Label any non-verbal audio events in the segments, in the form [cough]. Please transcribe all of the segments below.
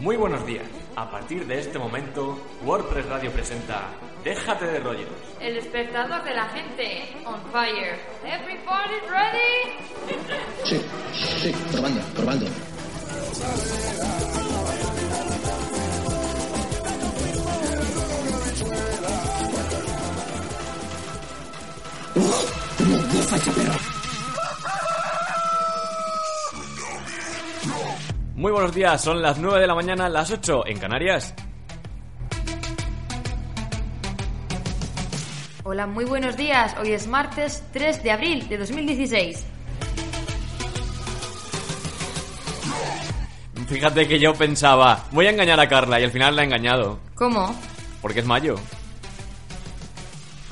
Muy buenos días. A partir de este momento, WordPress Radio presenta Déjate de rollos. El espectador de la gente. On fire. Everybody ready? [laughs] Sí, sí, probando, probando. Muy buenos días, son las 9 de la mañana, las 8 en Canarias. Hola, muy buenos días. Hoy es martes 3 de abril de 2016. Fíjate que yo pensaba, voy a engañar a Carla y al final la he engañado. ¿Cómo? Porque es mayo.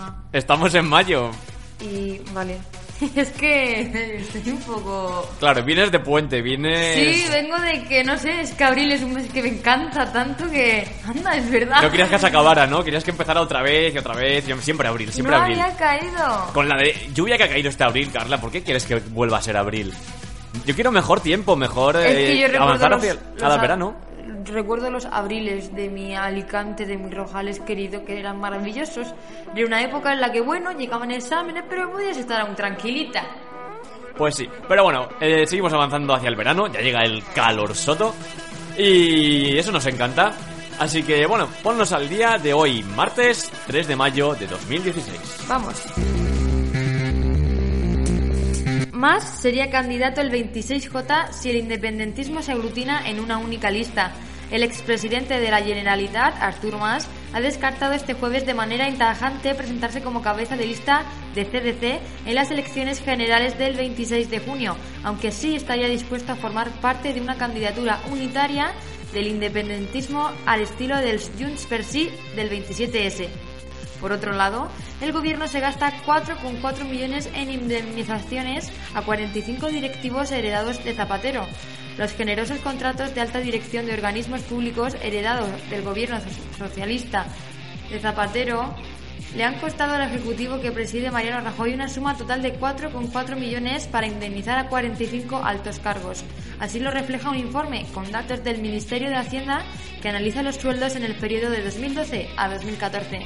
Ah, Estamos en mayo. y vale. [laughs] Es que estoy un poco... Claro, vienes de puente, vienes... Sí, vengo de que, no sé, es que abril es un mes que me encanta tanto que... Anda, es verdad. No querías que se acabara, ¿no? Querías que empezara otra vez y otra vez. y Siempre abril, siempre no abril. había caído. Con la de lluvia que ha caído este abril, Carla, ¿por qué quieres que vuelva a ser abril? Yo quiero mejor tiempo, mejor Es eh, que yo avanzar los, hacia el, los verano. Recuerdo los abriles de mi Alicante, de mi Rojales querido, que eran maravillosos. De una época en la que, bueno, llegaban exámenes, pero podías estar aún tranquilita. Pues sí, pero bueno, eh, seguimos avanzando hacia el verano, ya llega el calor soto y eso nos encanta. Así que bueno, ponnos al día de hoy, martes 3 de mayo de 2016. Vamos. Más sería candidato el 26J si el independentismo se aglutina en una única lista. El expresidente de la Generalitat, Artur Mas, ha descartado este jueves de manera intajante presentarse como cabeza de lista de CDC en las elecciones generales del 26 de junio, aunque sí estaría dispuesto a formar parte de una candidatura unitaria del independentismo al estilo del Junts per Sí del 27S. Por otro lado, el gobierno se gasta 4,4 millones en indemnizaciones a 45 directivos heredados de Zapatero. Los generosos contratos de alta dirección de organismos públicos heredados del gobierno so- socialista de Zapatero le han costado al Ejecutivo que preside Mariano Rajoy una suma total de 4,4 millones para indemnizar a 45 altos cargos. Así lo refleja un informe con datos del Ministerio de Hacienda que analiza los sueldos en el periodo de 2012 a 2014.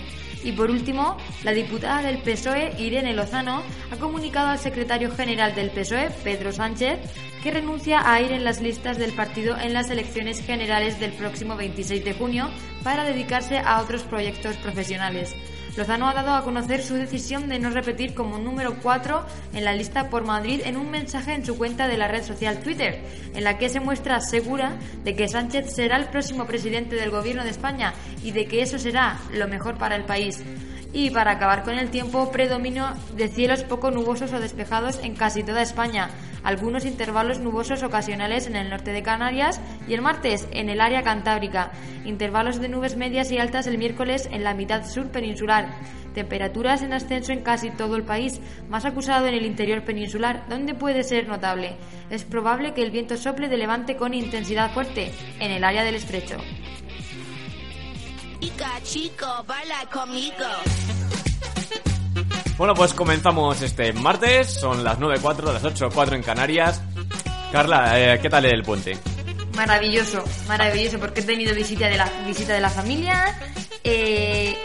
Y por último, la diputada del PSOE, Irene Lozano, ha comunicado al secretario general del PSOE, Pedro Sánchez, que renuncia a ir en las listas del partido en las elecciones generales del próximo 26 de junio para dedicarse a otros proyectos profesionales. Lozano ha dado a conocer su decisión de no repetir como número 4 en la lista por Madrid en un mensaje en su cuenta de la red social Twitter, en la que se muestra segura de que Sánchez será el próximo presidente del gobierno de España y de que eso será lo mejor para el país. Y para acabar con el tiempo, predominio de cielos poco nubosos o despejados en casi toda España, algunos intervalos nubosos ocasionales en el norte de Canarias y el martes en el área cantábrica, intervalos de nubes medias y altas el miércoles en la mitad sur peninsular, temperaturas en ascenso en casi todo el país, más acusado en el interior peninsular, donde puede ser notable. Es probable que el viento sople de levante con intensidad fuerte en el área del estrecho. Chica, chico, baila conmigo. Bueno, pues comenzamos este martes, son las 9.04, las 8.04 en Canarias. Carla, eh, ¿qué tal el puente? Maravilloso, maravilloso, porque he tenido visita de la, visita de la familia eh,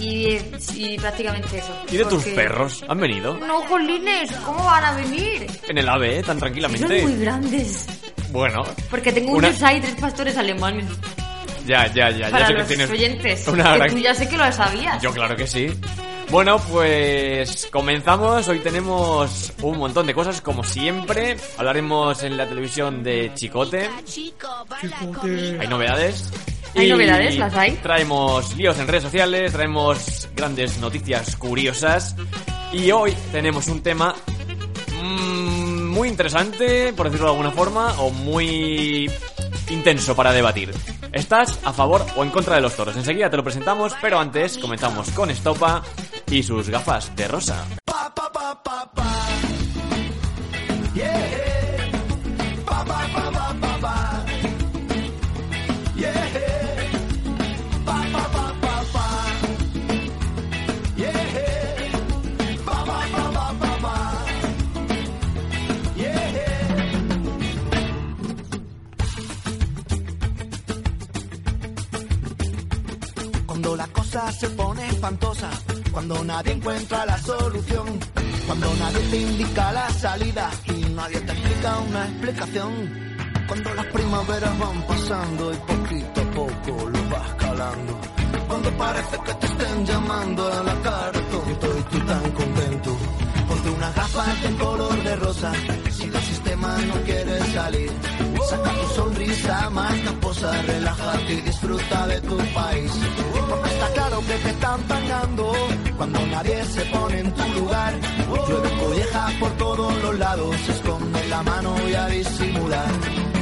y, y prácticamente eso. ¿Y de tus perros? ¿Han venido? No, jolines, ¿cómo van a venir? En el AVE, eh, tan Son tranquilamente. muy grandes. Bueno, Porque tengo un Una- y tres pastores alemanes. Ya, ya, ya. ya sé que los tienes oyentes. una que gran- tú ya sé que lo sabías. Yo claro que sí. Bueno, pues comenzamos. Hoy tenemos un montón de cosas, como siempre. Hablaremos en la televisión de Chicote. Chico, baila conmigo. Hay novedades. ¿Hay novedades? ¿Las hay? Traemos líos en redes sociales, traemos grandes noticias curiosas. Y hoy tenemos un tema mm, muy interesante, por decirlo de alguna forma, o muy intenso para debatir. ¿Estás a favor o en contra de los toros? Enseguida te lo presentamos, pero antes comenzamos con Estopa y sus gafas de rosa. Se pone espantosa, cuando nadie encuentra la solución, cuando nadie te indica la salida y nadie te explica una explicación. Cuando las primaveras van pasando y poquito a poco lo vas calando. Cuando parece que te estén llamando a la cara tonto y tú tan contento. Ponte unas gafas de color de rosa si del sistema no quieres salir. Saca tu sonrisa más camposa, relájate y disfruta de tu país. Porque está claro que te están pagando cuando nadie se pone en tu lugar. Llueve colleja por todos los lados, esconde la mano y a disimular.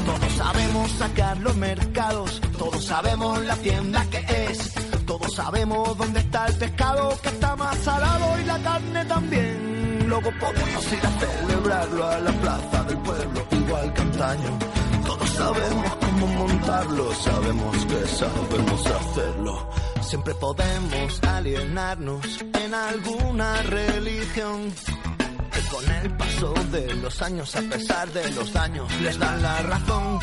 Todos sabemos sacar los mercados, todos sabemos la tienda que es. Todos sabemos dónde está el pescado que está más salado y la carne también. Luego podemos ir a celebrarlo a la plaza del pueblo, igual que antaño. Sabemos cómo montarlo, sabemos que sabemos hacerlo. Siempre podemos alienarnos en alguna religión. Que con el paso de los años, a pesar de los daños, les dan la razón.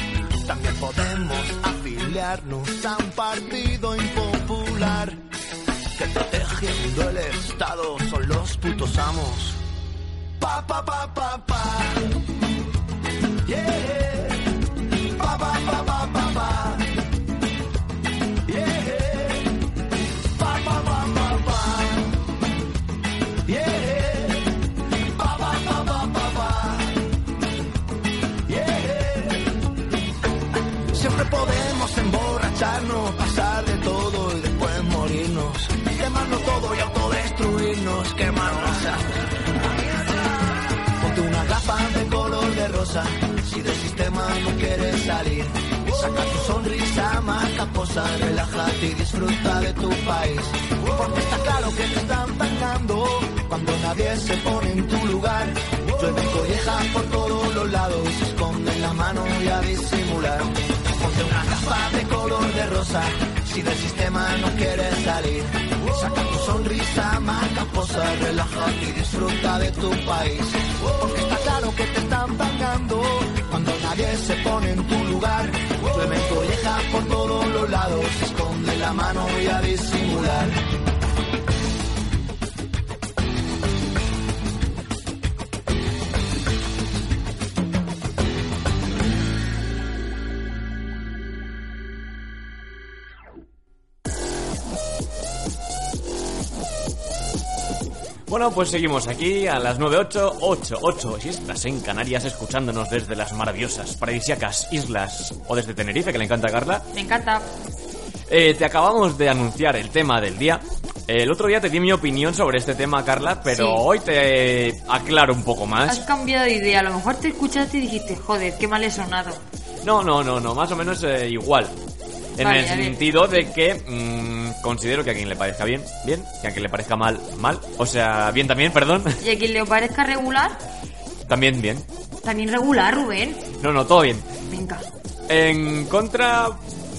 También podemos afiliarnos a un partido impopular. Que protegiendo el Estado son los putos amos. Pa, pa, pa, pa, pa. Yeah. Autodestruirnos, quemarnos Ponte una gafa de color de rosa, si del sistema no quieres salir. Saca tu sonrisa más caposa, relájate y disfruta de tu país. Porque está claro que te están pagando cuando nadie se pone en tu lugar. Llueve colleja por todos los lados, se esconde la mano y a disimular. Ponte una gafa de color de rosa, si del sistema no quieres salir. Saca tu sonrisa más caposa, relájate y disfruta de tu país. Porque está claro que te están pagando cuando nadie se pone en tu lugar. Llueve colleja por todos los lados, esconde la mano y a disimular. Bueno, pues seguimos aquí a las 9.8, 8, 8, si estás en Canarias escuchándonos desde las maravillosas, paradisíacas islas o desde Tenerife, que le encanta a Carla. Me encanta. Eh, te acabamos de anunciar el tema del día. El otro día te di mi opinión sobre este tema, Carla, pero Sí. hoy te aclaro un poco Has más. cambiado de idea. A lo mejor te escuchaste y dijiste, joder, qué mal he sonado. No, no, no, no, más o menos eh, igual. En Vale, el sentido de que mm, considero que a quien le parezca bien, bien, que a quien le parezca mal, mal. O sea, bien también, perdón. Y a quien le parezca regular, también bien. también regular, Rubén. No, no, todo bien. Venga. En contra,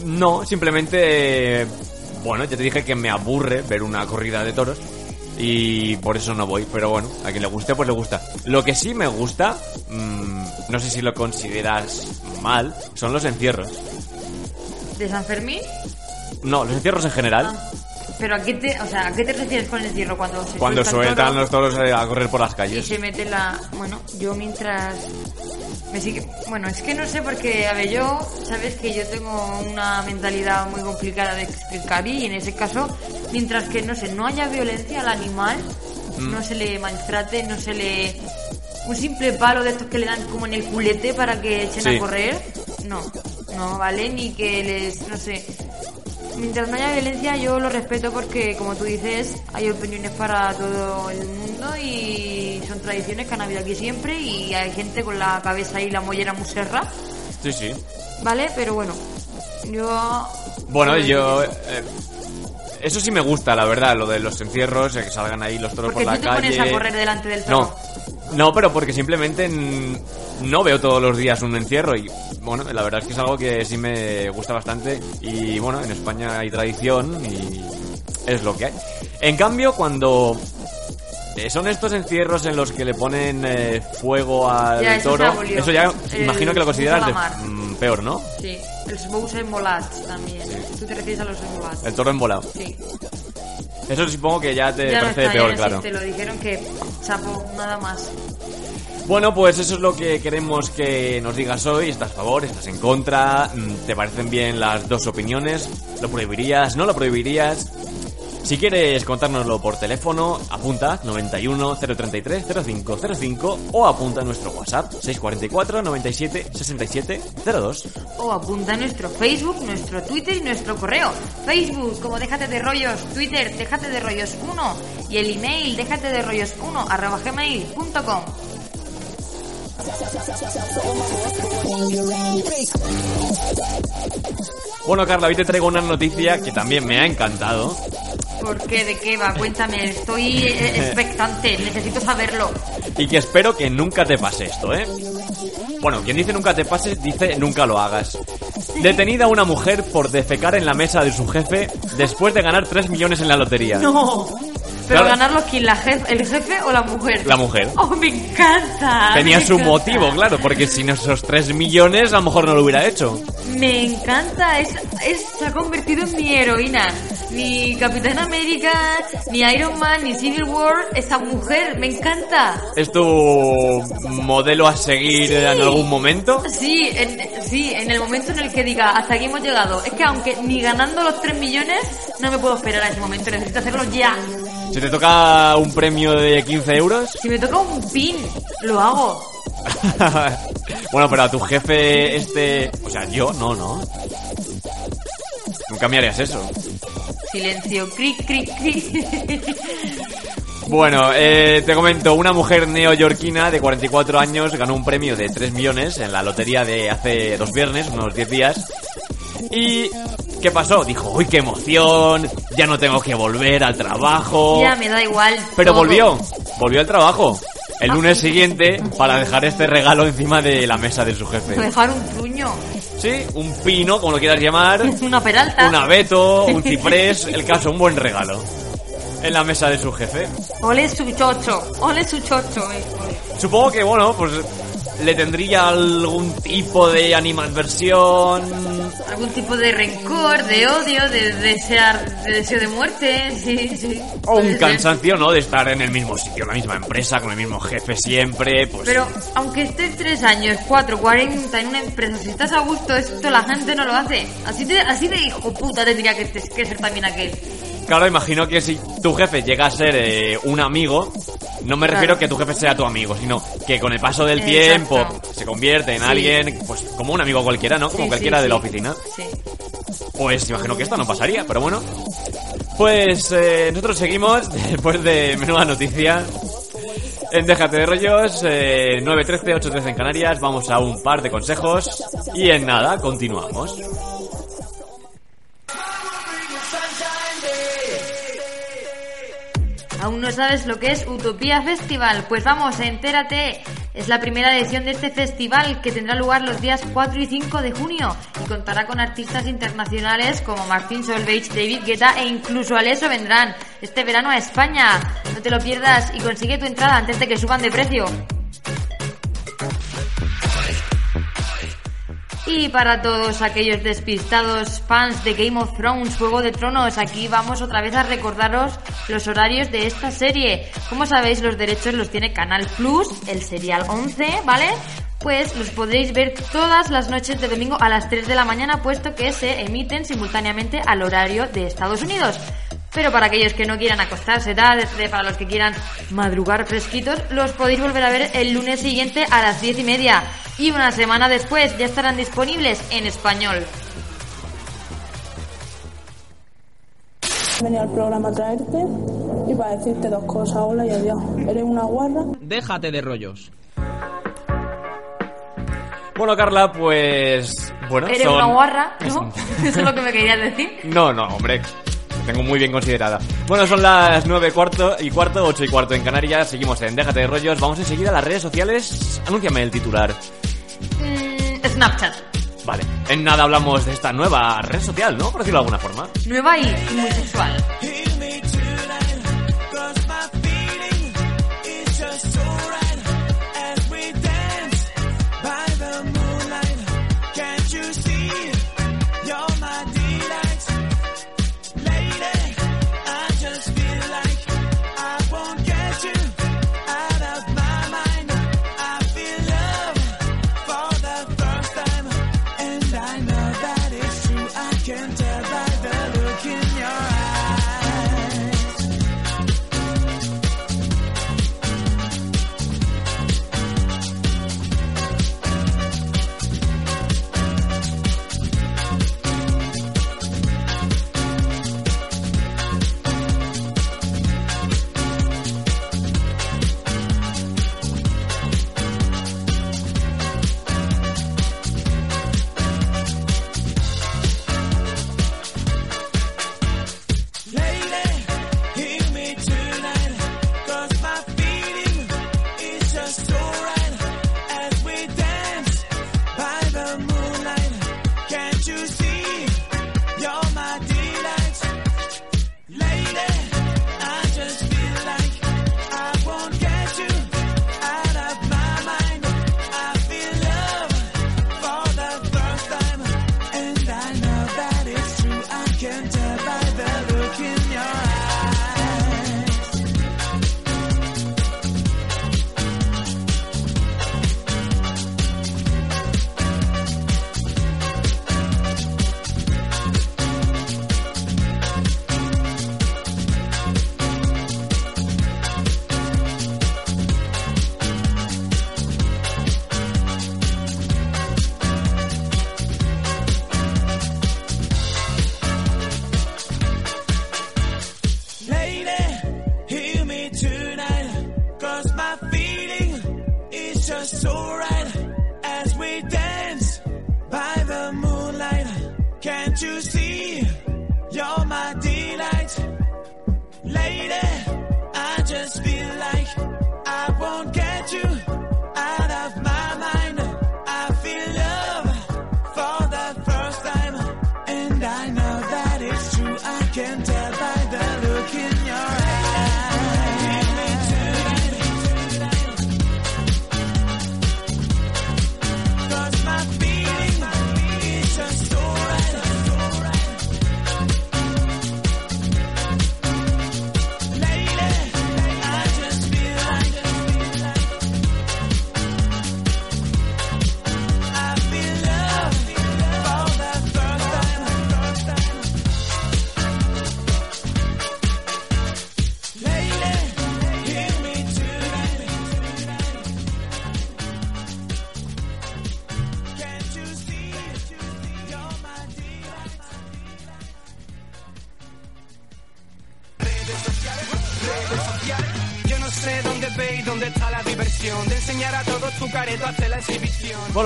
no, simplemente, bueno, ya te dije que me aburre ver una corrida de toros y por eso no voy, pero bueno, a quien le guste, pues le gusta. Lo que sí me gusta, mm, no sé si lo consideras mal, son los encierros. ¿De San Fermín? No, los encierros en general, Ah. Pero a qué te, o sea, ¿a qué te refieres con el encierro cuando se cuando suelta el sueltan toro los toros eh, a correr por las y calles. se mete la, bueno, yo mientras me sigue, bueno, es que no sé porque a ver, yo sabes que yo tengo una mentalidad muy complicada de explicar y en ese caso, mientras que no sé, no haya violencia al animal, Mm. no se le maltrate, no se le un simple palo de estos que le dan como en el culete para que echen Sí. a correr, no, no vale ni que les, no sé, Mientras no haya violencia yo lo respeto porque, como tú dices, hay opiniones para todo el mundo y son tradiciones que han habido aquí siempre y hay gente con la cabeza y la mollera muy serra, Sí, sí. ¿vale? Pero bueno, yo... Bueno, yo... eh, eso sí me gusta, la verdad, lo de los encierros, que salgan ahí los toros Porque por tú la te calle. pones a correr delante del toro. no, pero porque simplemente mm, no veo todos los días un encierro y bueno, la verdad es que es algo que sí me gusta bastante y bueno, en España hay tradición y es lo que hay. En cambio, cuando eh, son estos encierros en los que le ponen eh, fuego al Ya, eso se toro, eso ya El imagino que lo consideras de mm, peor, ¿no? Sí, els bous embolats también. Tú te refieres a los embolats. El toro embolado. Sí. Eso supongo que ya te ya no parece está, peor, ya claro. existe, lo dijeron que chapo, nada más. Bueno, pues eso es lo que queremos que nos digas hoy. ¿Estás a favor? ¿Estás en contra? Mm, ¿Te parecen bien las dos opiniones? ¿Lo prohibirías? ¿No lo prohibirías? Si quieres contárnoslo por teléfono, apunta 91 033 0505 o apunta a nuestro WhatsApp 644 97 67 02. O apunta a nuestro Facebook, nuestro Twitter y nuestro correo. Facebook como déjate de rollos, Twitter déjate de rollos 1 y el email déjate de rollos 1 arroba gmail.com. Bueno, Carla, hoy te traigo una noticia que también me ha encantado. ¿Por qué? ¿De qué va? Cuéntame, estoy eh, expectante, necesito saberlo. Y que espero que nunca te pase esto, ¿eh? Bueno, quien dice nunca te pase, dice nunca lo hagas. Detenida una mujer por defecar en la mesa de su jefe después de ganar 3 millones en la lotería. No. Pero Claro. ganarlo quién, la jef- el jefe o la mujer? La mujer. [laughs] Oh, me encanta. Tenía me su encanta. motivo, claro, porque sin esos 3 millones a lo mejor no lo hubiera hecho. Me encanta, es, es- se ha convertido en mi heroína. Ni Capitán América, ni Iron Man, ni Civil War, esa mujer, me encanta. ¿Es tu modelo a seguir en algún momento? Sí, en, sí, en el momento en el que diga, hasta aquí hemos llegado. Es que aunque ni ganando los 3 millones, no me puedo esperar a ese momento, necesito hacerlo ya. Si te toca un premio de 15 euros. Si me toca un pin, lo hago. [laughs] bueno, pero a tu jefe este... O sea, yo no, no. Nunca me harías eso. Silencio, cric, cric, cric. [laughs] Bueno, eh, te comento, una mujer neoyorquina de 44 años ganó un premio de 3 millones en la lotería de hace dos viernes, unos 10 días. ¿Y qué pasó? Dijo, uy, qué emoción, ya no tengo que volver al trabajo. ya me da igual. Pero todo. volvió, volvió al trabajo. El lunes siguiente para dejar este regalo encima de la mesa de su jefe. Dejar un truño, Sí, un pino, como lo quieras llamar, [laughs] una peralta. un abeto, un ciprés, el caso, un buen regalo. En la mesa de su jefe. Ole su chocho, ole su chocho. eh. Supongo que, bueno, pues le tendría algún tipo de animadversión. Algún tipo de rencor, de odio, de desear, de deseo de muerte, sí, sí. O un cansancio, ¿no? De estar en el mismo sitio, en la misma empresa, con el mismo jefe siempre, pues... Pero aunque estés tres años, cuatro, cuarenta en una empresa, si estás a gusto, esto la gente no lo hace. Así de, así de hijo puta tendría que, que ser también aquel. Claro, imagino que si tu jefe llega a ser eh, un amigo, no me refiero Claro. que tu jefe sea tu amigo, sino que con el paso del Exacto. tiempo se convierte en Sí. alguien, pues como un amigo cualquiera, ¿no? Como Sí, cualquiera sí, de la oficina. Sí. Pues imagino que esto no pasaría, pero bueno. Pues eh, nosotros seguimos [laughs] después de menuda noticia. En Déjate de Rollos, eh, 9.13, 8.13 en Canarias, vamos a un par de consejos y en nada, continuamos. ¿Aún no sabes lo que es Utopía Festival? Pues vamos, entérate. Es la primera edición de este festival que tendrá lugar los días 4 y 5 de junio y contará con artistas internacionales como Martín Solveig, David Guetta e incluso Alesso vendrán este verano a España. No te lo pierdas y consigue tu entrada antes de que suban de precio. Y para todos aquellos despistados fans de Game of Thrones, Juego de Tronos, aquí vamos otra vez a recordaros los horarios de esta serie. Como sabéis, los derechos los tiene Canal Plus, el serial 11, ¿vale? Pues los podréis ver todas las noches de domingo a las 3 de la mañana, puesto que se emiten simultáneamente al horario de Estados Unidos. Pero para aquellos que no quieran acostarse tarde, para los que quieran madrugar fresquitos, los podéis volver a ver el lunes siguiente a las 10 y media. Y una semana después ya estarán disponibles en español. He venido al programa a traerte y para decirte dos cosas. Hola y adiós. Eres una guarra. Déjate de rollos. Bueno, Carla, pues... Bueno, Eres son- una guarra, ¿no? [laughs] Eso es lo que me querías decir. No, no, hombre. Tengo muy bien considerada. Bueno, son las 9 cuarto y cuarto, 8 y cuarto en Canarias. Seguimos en Déjate de Rollos. Vamos enseguida a las redes sociales. Anúnciame el titular. Mm, Snapchat. Vale. En nada hablamos de esta nueva red social, ¿no? Por decirlo de alguna forma. Nueva y muy sexual.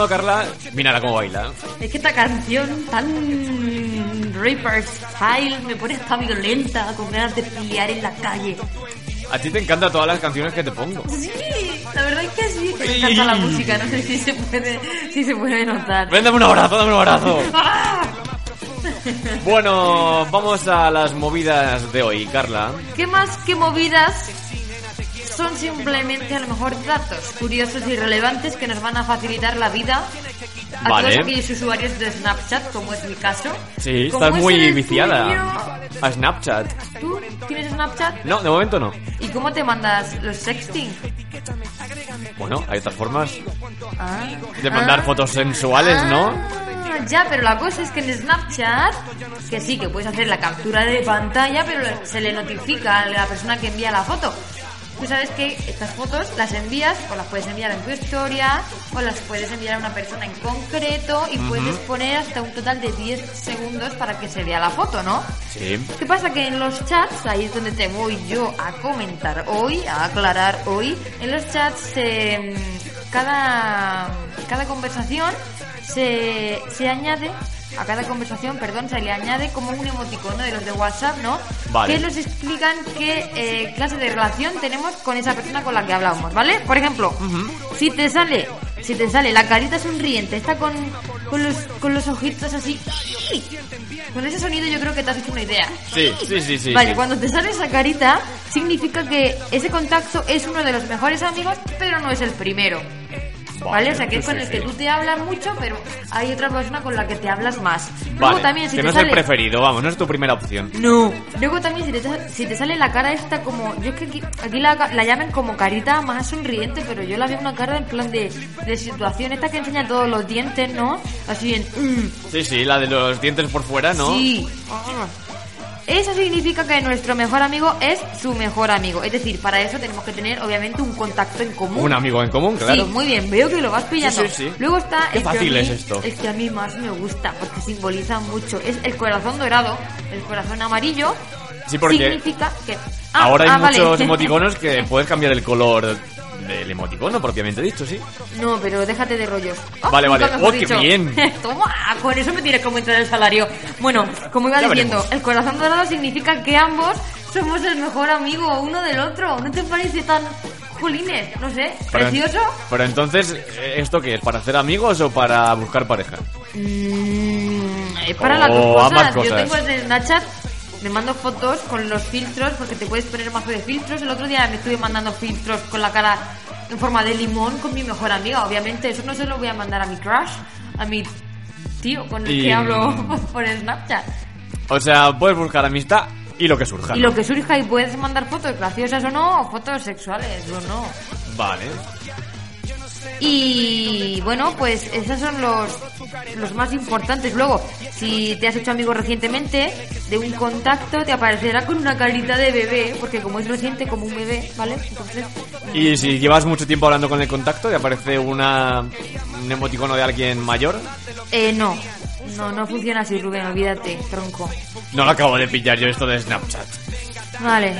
Carla, mírala cómo baila. Es que esta canción tan Reaper Style me pone hasta violenta, con ganas de pelear en la calle. A ti te encantan todas las canciones que te pongo. Sí, la verdad es que sí, que me encanta la música, no sé si se puede, si se puede notar. Ven, dame un abrazo, dame un abrazo. [laughs] ¡Ah! Bueno, vamos a las movidas de hoy, Carla. ¿Qué más que movidas son simplemente a lo mejor datos curiosos y relevantes que nos van a facilitar la vida a Vale. todos aquellos usuarios de Snapchat, como es mi caso? Sí, estás es muy viciada tuyo. a Snapchat. ¿Tú tienes Snapchat? No, de momento no. ¿Y cómo te mandas los sexting? Bueno, hay otras formas Ah. de mandar Ah. fotos sensuales, ¿no? Ah, Ya, pero la cosa es que en Snapchat, que sí, que puedes hacer la captura de pantalla, pero se le notifica a la persona que envía la foto. Tú sabes que estas fotos las envías o las puedes enviar en tu historia o las puedes enviar a una persona en concreto y puedes poner hasta un total de 10 segundos para que se vea la foto, ¿no? Sí. ¿Qué pasa? Que en los chats, ahí es donde te voy yo a comentar hoy, a aclarar hoy, en los chats eh, cada, cada conversación se, se añade, a cada conversación, perdón, se le añade como un emoticono de los de WhatsApp, ¿no? Vale. Que nos explican qué eh, clase de relación tenemos con esa persona con la que hablamos, ¿vale? Por ejemplo, si te sale, si te sale la carita sonriente, está con, con los, con los ojitos así, con ese sonido yo creo que te has hecho una idea. Sí, sí, sí, sí. Vale, sí. cuando te sale esa carita, significa que ese contacto es uno de los mejores amigos, pero no es el primero. ¿Vale? O sea, que es sí, con el sí. que tú te hablas mucho, pero hay otra persona con la que te hablas más. Luego Vale, también, si que te no es sale... el preferido, vamos, no es tu primera opción. No. Luego también, si te, si te sale la cara esta como... Yo es que aquí, aquí la, la llaman como carita más sonriente, pero yo la veo una cara en plan de, de situación. Esta que enseña todos los dientes, ¿no? Así en... mm, Sí, sí, la de los dientes por fuera, ¿no? Sí. Ah. Eso significa que nuestro mejor amigo es su mejor amigo. Es decir, para eso tenemos que tener, obviamente, un contacto en común. Un amigo en común, claro. Sí, muy bien, veo que lo vas pillando. Sí, sí, sí. Luego está Qué el que, a fácil mí, es esto. el que a mí más me gusta, porque simboliza mucho. Es el corazón dorado, el corazón amarillo. Sí, porque significa que... Ah, Ahora hay ah, vale. muchos [laughs] emoticonos que puedes cambiar el color del emoticono, propiamente dicho, sí. No, pero déjate de rollos. Oh, Vale, vale. Oh, qué dicho. bien. [laughs] Toma, con eso me tienes que aumentar el salario. Bueno, como iba Ya diciendo, veremos. el corazón dorado significa que ambos somos el mejor amigo uno del otro. ¿No te parece tan jolines? No sé, Pero- precioso. Pero entonces, eh, ¿esto qué es? ¿Para hacer amigos o para buscar pareja? Mm, es para Oh, las dos cosas. ambas Yo cosas. tengo el de Snapchat. Me mando fotos con los filtros porque te puedes poner mazo de filtros. El otro día me estuve mandando filtros con la cara en forma de limón con mi mejor amiga. Obviamente, eso no se lo voy a mandar a mi crush, a mi tío con el Y- que hablo [laughs] por Snapchat. O sea, puedes buscar amistad y lo que surja. Y lo que surja y puedes mandar fotos graciosas o no, o fotos sexuales o no. Vale. Y bueno, pues esos son los, los más importantes. Luego, si te has hecho amigo recientemente de un contacto, te aparecerá con una carita de bebé, porque como es reciente, como un bebé, ¿vale? Entonces, Y si llevas mucho tiempo hablando con el contacto, ¿te aparece una, un emoticono de alguien mayor? eh, no. No, no funciona así, Rubén, olvídate, tronco. No lo acabo de pillar yo esto de Snapchat. Vale. eh,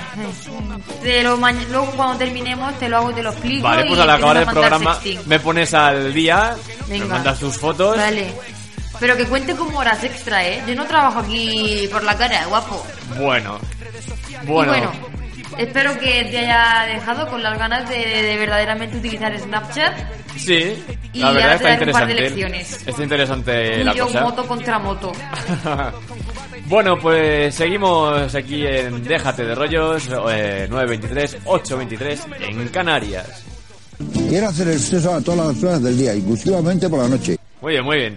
Te lo ma- luego cuando terminemos te lo hago, te lo explico. Vale, y pues al acabar el empiezas a mandar programa sexting. me pones al día, me Venga. mandas tus fotos Vale. Pero que cuente como horas extra, ¿eh? Yo no trabajo aquí por la cara, guapo. Bueno. Y Bueno. Espero que te haya dejado con las ganas de, de verdaderamente utilizar Snapchat. Sí, Y la verdad está te daré un par de interesante. lecciones. Está interesante y la yo cosa. moto contra moto. [laughs] bueno, pues seguimos aquí en Déjate de rollos, eh, 923, 823 en Canarias. Quiero hacer el sexo a todas las horas del día, inclusivamente por la noche. Muy bien, muy bien.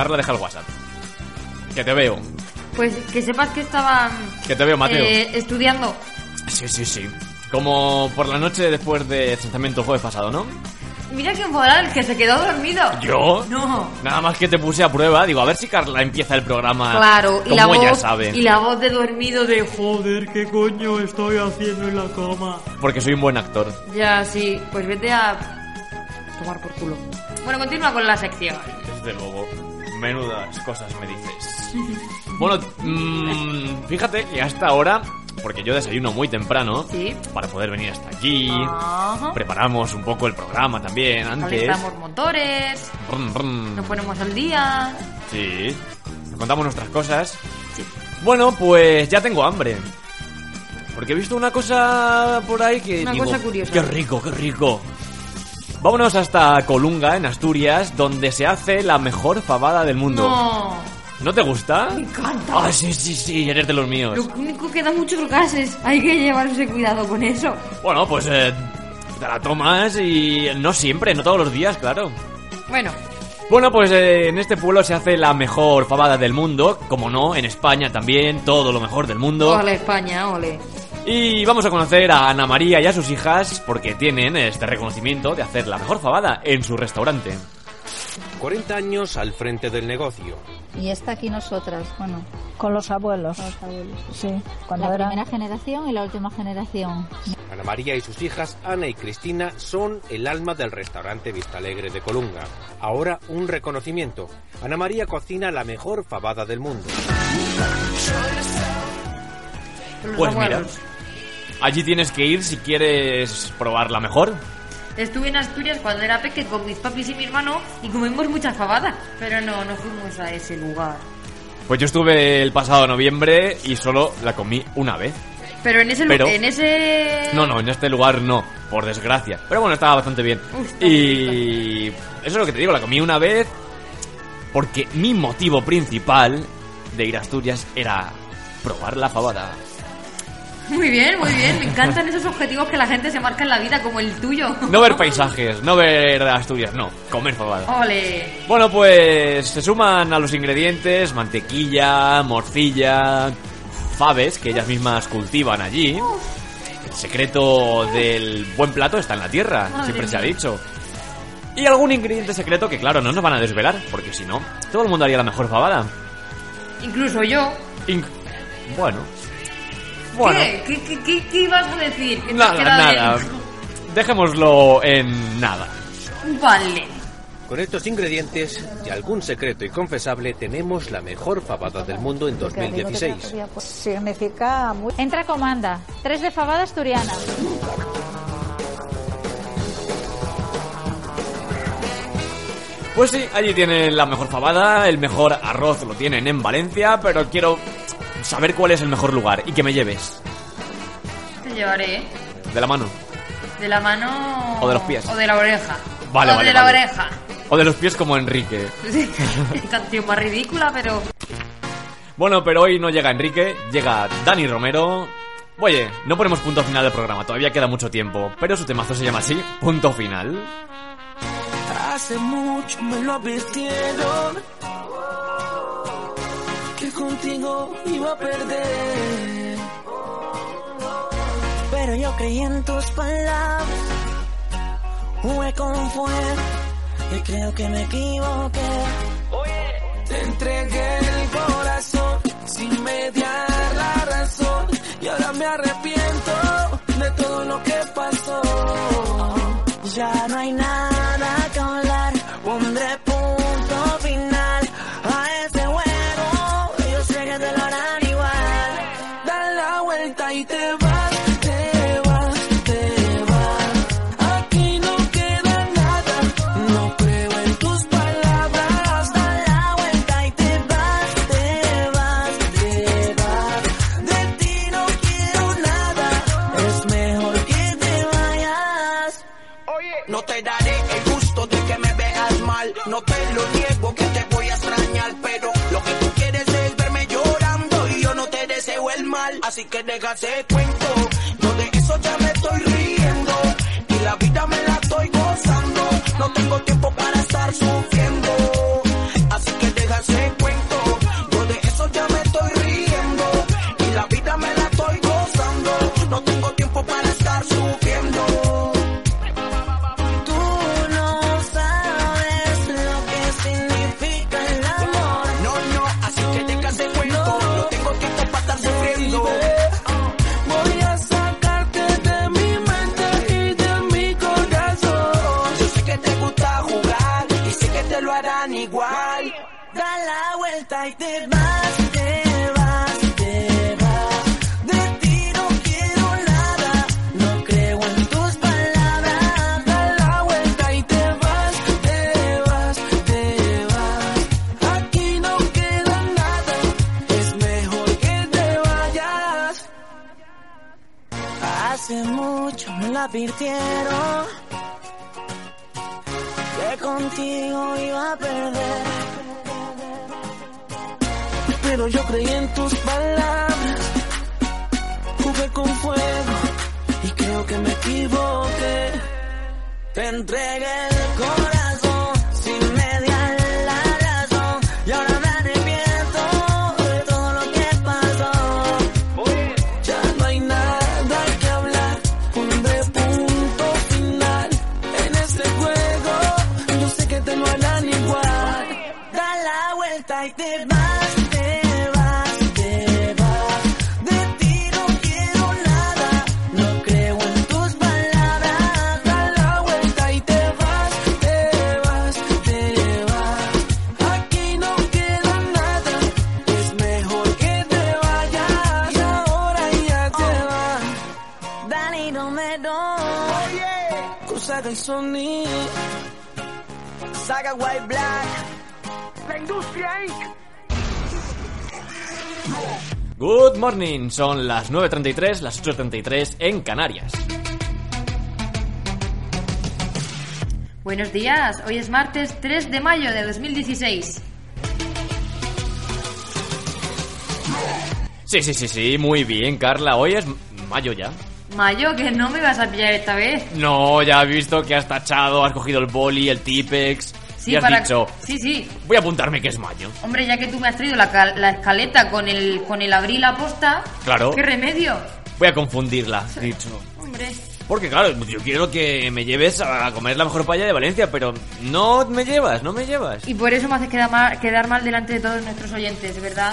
Carla, deja el WhatsApp. Que te veo. Pues que sepas que estaban Que te veo, Mateo. eh, estudiando. Sí, sí, sí. Como por la noche después de tratamiento jueves pasado, ¿no? Mira quién fue el que se quedó dormido. ¿Yo? No. Nada más que te puse a prueba. Digo, a ver si Carla empieza el programa Claro, y como la ella voz sabe. y la voz de dormido de joder, qué coño estoy haciendo en la cama. Porque soy un buen actor. Ya, sí, pues vete a tomar por culo. Bueno, continúa con la sección. Desde luego. Menudas cosas me dices. Bueno, mm, fíjate que hasta ahora, porque yo desayuno muy temprano, Sí. para poder venir hasta aquí, Ajá. preparamos un poco el programa también antes. Calentamos motores, nos ponemos al día. Sí, nos contamos nuestras cosas. Bueno, pues ya tengo hambre. Porque he visto una cosa por ahí que Una digo, cosa curiosa. qué rico, qué rico. Vámonos hasta Colunga, en Asturias, donde se hace la mejor fabada del mundo. No. ¿No te gusta? Me encanta. Ah, sí, sí, sí, eres de los míos. Lo único que da muchos gases. Hay que llevarse cuidado con eso. Bueno, pues eh, te la tomas y no siempre, no todos los días, claro. Bueno, Bueno, pues eh, en este pueblo se hace la mejor fabada del mundo, como no, en España también, todo lo mejor del mundo. ole España, ole. Y vamos a conocer a Ana María y a sus hijas porque tienen este reconocimiento de hacer la mejor fabada en su restaurante. 40 años al frente del negocio. Y está aquí nosotras, bueno, Con los abuelos. con los abuelos. Sí, cuando La era... primera generación y la última generación. Ana María y sus hijas, Ana y Cristina, son el alma del restaurante Vistalegre de Colunga. Ahora un reconocimiento. Ana María cocina la mejor fabada del mundo. Los Pues mira. Allí tienes que ir si quieres probar la mejor. Estuve en Asturias cuando era peque con mis papis y mi hermano y comimos mucha fabada. Pero no, no fuimos a ese lugar. Pues yo estuve el pasado noviembre y solo la comí una vez. Pero en ese Pero- en ese No, no, en este lugar no, por desgracia. Pero bueno, estaba bastante bien. Está Y eso es lo que te digo, la comí una vez porque mi motivo principal de ir a Asturias era probar la fabada. Muy bien, muy bien. Me encantan esos objetivos que la gente se marca en la vida, como el tuyo. No ver paisajes, no ver Asturias, no, comer fabada. Ole. Bueno, pues se suman a los ingredientes mantequilla, morcilla, faves que ellas mismas cultivan allí. El secreto del buen plato está en la tierra, Madre siempre se ha dicho. Y algún ingrediente secreto que, claro, no nos van a desvelar, porque si no, todo el mundo haría la mejor fabada. Incluso yo. Inc- bueno. Bueno. ¿Qué? ¿Qué, qué, qué- qué ibas a decir? Que Nada, nada. bien. Dejémoslo en nada. Vale. Con estos ingredientes y algún secreto inconfesable tenemos la mejor fabada del mundo en 2016. Pues significa muy... Entra comanda, tres de fabada asturiana. Pues sí, allí tienen la mejor fabada, el mejor arroz lo tienen en Valencia, pero quiero saber cuál es el mejor lugar y que me lleves. Te llevaré. De la mano. de la mano. O de los pies. O de la oreja. Vale, o vale, de la vale. oreja. O de los pies como Enrique. Sí. [laughs] Canción más ridícula, pero. Bueno, pero hoy no llega Enrique, llega Dani Romero. Oye, no ponemos punto final del programa, todavía queda mucho tiempo, pero su temazo se llama así, punto final. Hace mucho me lo advirtieron que contigo iba a perder. Pero yo creí en tus palabras, jugué con fuego y creo que me equivoqué. Te entregué el corazón sin mediar la razón y ahora me arrepiento de todo lo que pasó. Ya no hay Así que deja ese cuento. No de eso ya me estoy riendo. Y la vida me la estoy gozando. No tengo tiempo para estar sufriendo. Son las 9.33, las 8.33 en Canarias. Buenos días, hoy es martes 3 de mayo de 2016. Sí, sí, sí, sí, muy bien, Carla. Hoy es mayo ya. Mayo, que no me vas a pillar esta vez. No, ya has visto que has tachado, has cogido el boli, el Tipex. Sí, y has para... dicho, Sí, sí. voy a apuntarme que es mayo. Hombre, ya que tú me has traído la, la escaleta con el, con el abril aposta, Claro. ¿qué remedio? Voy a confundirla, dicho. Hombre. Porque claro, yo quiero que me lleves a comer la mejor paella de Valencia, pero no me llevas, no me llevas. Y por eso me haces quedar mal, quedar mal delante de todos nuestros oyentes, ¿verdad?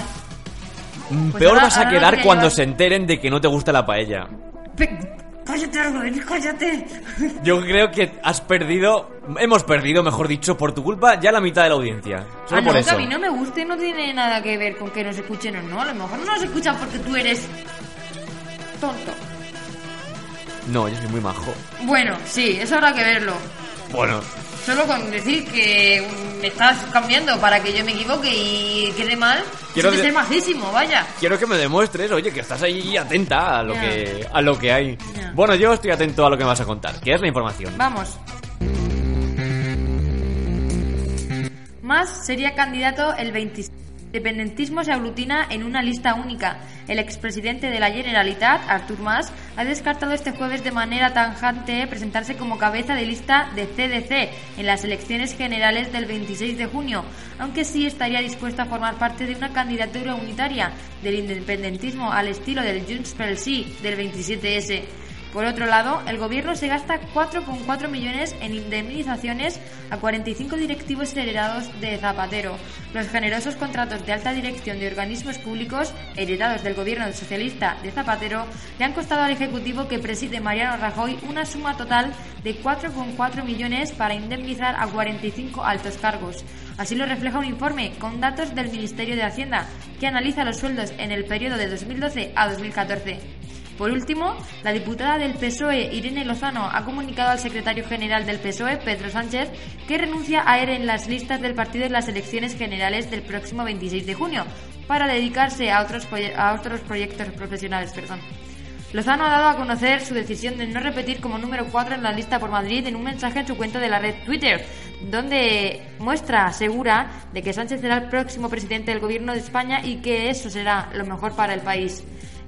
Mm, Pues Peor ahora- vas a quedar cuando llevar- se enteren de que no te gusta la paella. Pe- cállate, Albert, cállate. Yo creo que has perdido, hemos perdido, mejor dicho, por tu culpa, ya la mitad de la audiencia. Solo ah, por no, eso. que a mí no me guste, no tiene nada que ver con que nos escuchen o no. A lo mejor no nos escuchan porque tú eres tonto. No, yo soy muy majo. Bueno, sí, eso habrá que verlo. Bueno, Solo con decir que me estás cambiando para que yo me equivoque y quede mal, Quiero majísimo, vaya. quiero que me demuestres, oye, que estás ahí atenta a lo que a lo que hay. Bueno, yo estoy atento a lo que me vas a contar, que es la información. Vamos. Más sería candidato el 20. Independentismo se aglutina en una lista única. El expresidente de la Generalitat, Artur Mas, ha descartado este jueves de manera tanjante presentarse como cabeza de lista de CDC en las elecciones generales del 26 de junio, aunque sí estaría dispuesto a formar parte de una candidatura unitaria del independentismo al estilo del Junts pel Sí del 27S. Por otro lado, el gobierno se gasta 4,4 millones en indemnizaciones a 45 directivos heredados de Zapatero. Los generosos contratos de alta dirección de organismos públicos heredados del gobierno socialista de Zapatero le han costado al ejecutivo que preside Mariano Rajoy una suma total de 4,4 millones para indemnizar a 45 altos cargos. Así lo refleja un informe con datos del Ministerio de Hacienda que analiza los sueldos en el periodo de 2012 a 2014. Por último, la diputada del PSOE, Irene Lozano, ha comunicado al secretario general del PSOE, Pedro Sánchez, que renuncia a ir en las listas del partido en las elecciones generales del próximo 26 de junio, para dedicarse a otros, proye- a otros proyectos profesionales. Perdón. Lozano ha dado a conocer su decisión de no repetir como número 4 en la lista por Madrid en un mensaje en su cuenta de la red Twitter, donde muestra segura de que Sánchez será el próximo presidente del gobierno de España y que eso será lo mejor para el país.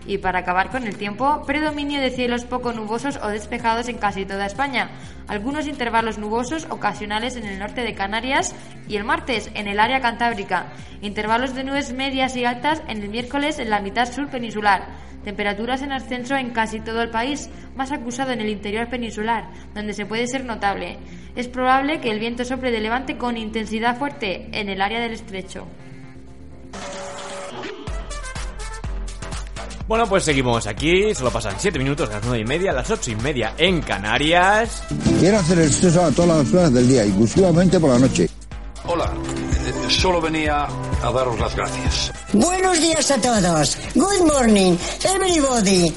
Y para acabar con el tiempo, predominio de cielos poco nubosos o despejados en casi toda España. Algunos intervalos nubosos ocasionales en el norte de Canarias y el martes en el área cantábrica. Intervalos de nubes medias y altas en el miércoles en la mitad sur peninsular. Temperaturas en ascenso en casi todo el país, más acusado en el interior peninsular, donde se puede ser notable. Es probable que el viento sople de levante con intensidad fuerte en el área del estrecho. Bueno, pues seguimos aquí, solo pasan 7 minutos, a las 9 y media, a las 8 y media en Canarias. Quiero hacer el exceso a todas las horas del día, inclusivamente por la noche. Hola, solo venía a daros las gracias. Buenos días a todos. Good morning, everybody.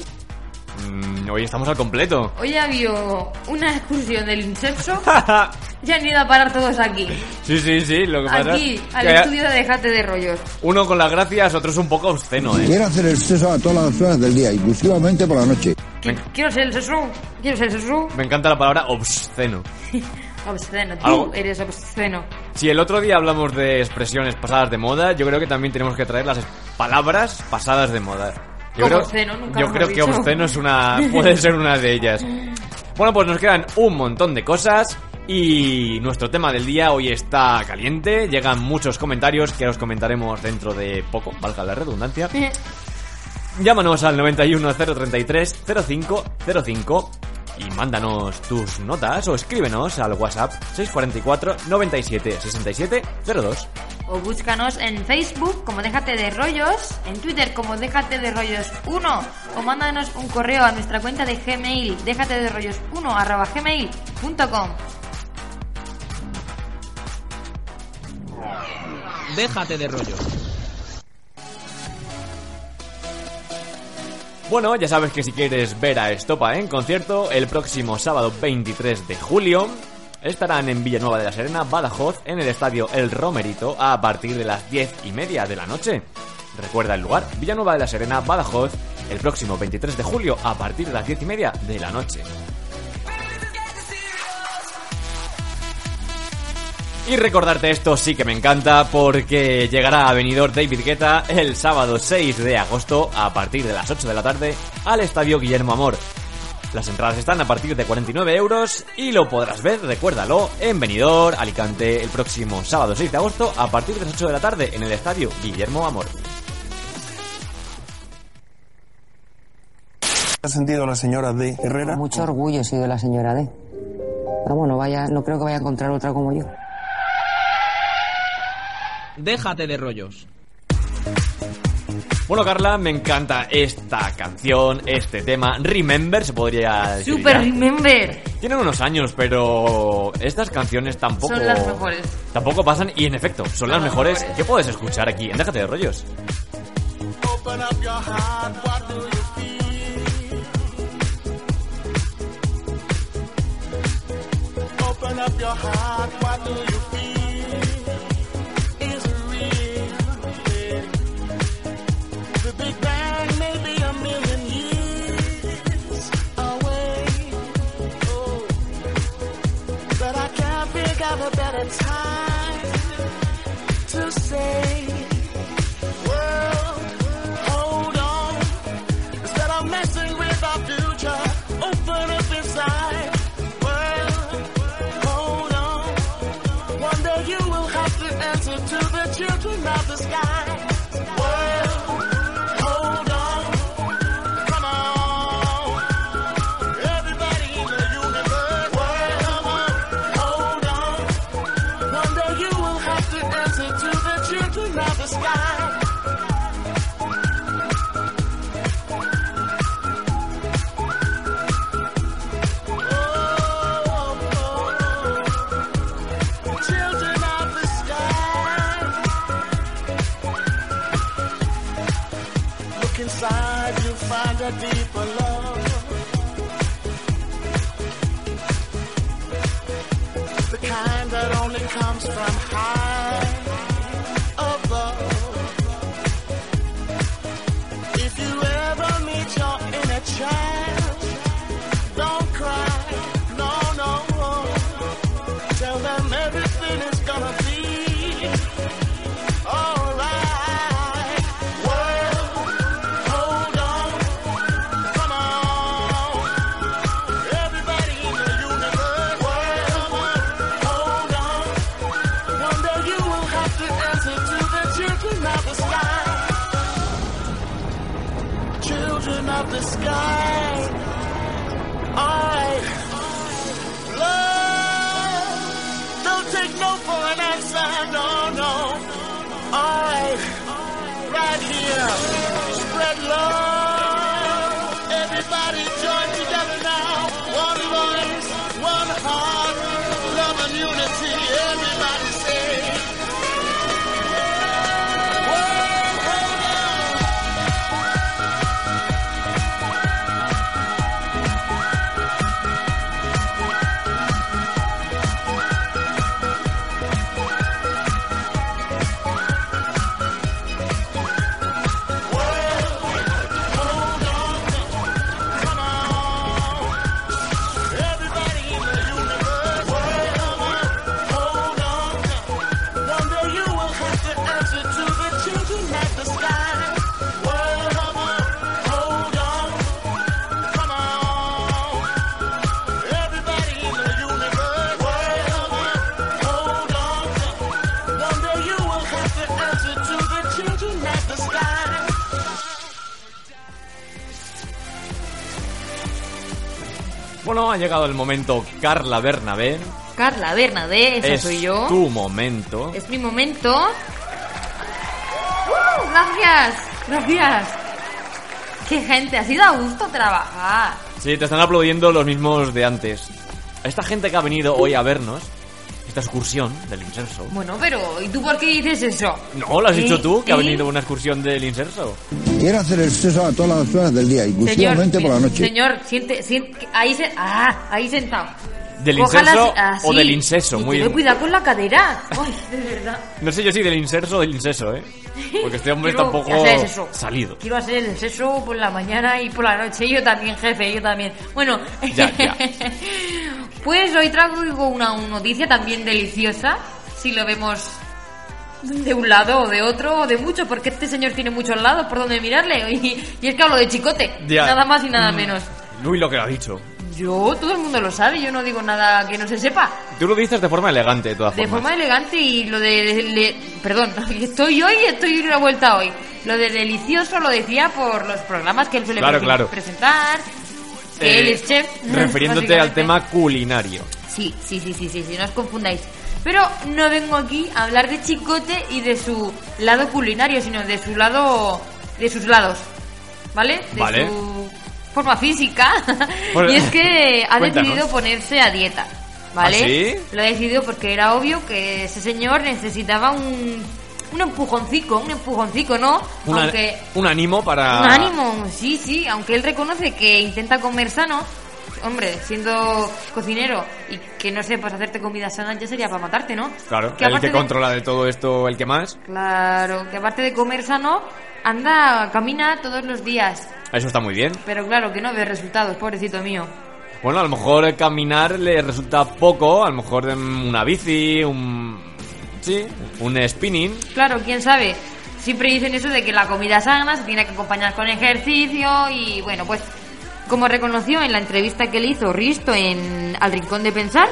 Hoy estamos al completo. Hoy ha habido una excursión del inserso. [laughs] ya han ido a parar todos aquí. Sí, sí, sí, lo que pasa Aquí, es al que estudio de Dejate de Rollos. uno con las gracias, otro es un poco obsceno, ¿eh? Quiero hacer el exceso a todas las horas del día, inclusivamente por la noche. Me, Quiero ser el sesu. Quiero ser el sesu. me encanta la palabra obsceno. [laughs] Obsceno. Tú Algo- eres obsceno. Si el otro día hablamos de expresiones pasadas de moda, yo creo que también tenemos que traer las palabras pasadas de moda. Yo creo, obsceno, nunca yo creo que obsceno es una, [laughs] puede ser una de ellas. Bueno, pues nos quedan un montón de cosas y nuestro tema del día hoy está caliente. Llegan muchos comentarios que os comentaremos dentro de poco, valga la redundancia. Llámanos al 91 033 0505 y mándanos tus notas o escríbenos al WhatsApp 644 97 67 02. O búscanos en Facebook como Déjate de Rollos, en Twitter como Déjate de Rollos 1 o mándanos un correo a nuestra cuenta de Gmail, déjate de rollos 1 arroba gmail.com. Déjate de rollos. Bueno, ya sabes que si quieres ver a Estopa en concierto, el próximo sábado 23 de julio estarán en Villanueva de la Serena, Badajoz, en el estadio El Romerito a partir de las 10 y media de la noche. Recuerda el lugar, Villanueva de la Serena, Badajoz, el próximo 23 de julio a partir de las 10 y media de la noche. Y recordarte esto sí que me encanta porque llegará a venidor David Guetta el sábado 6 de agosto a partir de las 8 de la tarde al Estadio Guillermo Amor. Las entradas están a partir de 49 euros y lo podrás ver, recuérdalo, en Benidorm, Alicante, el próximo sábado 6 de agosto a partir de las 8 de la tarde en el Estadio Guillermo Amor. ¿Ha sentido la señora D. Herrera? Mucho orgullo he sido la señora D. Vamos, no, vaya, no creo que vaya a encontrar otra como yo. Déjate de rollos. Bueno, Carla, me encanta esta canción, este tema. Remember, se podría decir. Super ya. Remember. Tienen unos años, pero estas canciones tampoco. Son las mejores. Tampoco pasan y en efecto, son las las mejores mejores. que puedes escuchar aquí en Déjate de Rollos. Open up your heart, what do you feel? Open up your heart, what do you feel? Time ha llegado el momento Carla Bernabé. Carla Bernabé, esa es soy yo. tu momento. Es mi momento. ¡Uh! gracias, gracias. Qué gente, ha sido a gusto trabajar. Sí, te están aplaudiendo los mismos de antes. A esta gente que ha venido hoy a vernos, esta excursión del Inserso. Bueno, pero ¿y tú por qué dices eso? No, lo has ¿Eh? dicho tú, que ha ¿Eh? venido una excursión del Inserso. Quiere hacer el sexo a todas las horas del día, inclusivamente por la noche. Señor, siente, siente, ahí se, ah, ahí sentado. ¿Del inserso así, o del inseso? Y Muy ten cuidado con la cadera. Ay, de verdad. No sé yo si del inserso o del inseso, ¿eh? Porque este hombre [laughs] Quiero está un que poco haces eso. salido. Quiero hacer el sexo por la mañana y por la noche. Yo también, jefe, yo también. Bueno, Ya, ya. [laughs] pues hoy traigo una noticia también deliciosa. Si lo vemos de un lado o de otro o de mucho, porque este señor tiene muchos lados por donde mirarle. Y, y es que hablo de chicote. Ya. Nada más y nada Mm. menos. Uy, lo que lo ha dicho. Yo, todo el mundo lo sabe, yo no digo nada que no se sepa. Tú lo dices de forma elegante, de todas De formas. forma elegante y lo de... de- perdón, [laughs] estoy hoy, estoy una vuelta hoy. Lo de delicioso lo decía por los programas que él suele Claro, claro. presentar. Que Eh, él es chef. [laughs] Refiriéndote al tema culinario. Sí, sí, sí, sí, sí, sí, no os confundáis. Pero no vengo aquí a hablar de Chicote y de su lado culinario, sino de su lado... de sus lados. ¿Vale? De Vale. su forma física. [laughs] Pues- y es que ha Cuéntanos. decidido ponerse a dieta. ¿Vale? ¿Ah, sí? Lo ha decidido porque era obvio que ese señor necesitaba un, un empujoncico, un empujoncico, ¿no? Una- Aunque Un ánimo para... un ánimo, sí, sí, aunque él reconoce que intenta comer sano, hombre, siendo cocinero y que no sepas hacerte comida sana ya sería para matarte, ¿no? Claro, Que el que de- controla de todo esto, el que más. Claro, que aparte de comer sano, anda, camina todos los días. Eso está muy bien. Pero claro, que no ve resultados, pobrecito mío. Bueno, a lo mejor caminar le resulta poco, a lo mejor una bici, un... Sí, un spinning. Claro, quién sabe. Siempre dicen eso de que la comida sana se tiene que acompañar con ejercicio y bueno, pues como reconoció en la entrevista que le hizo Risto en Al Rincón de Pensar,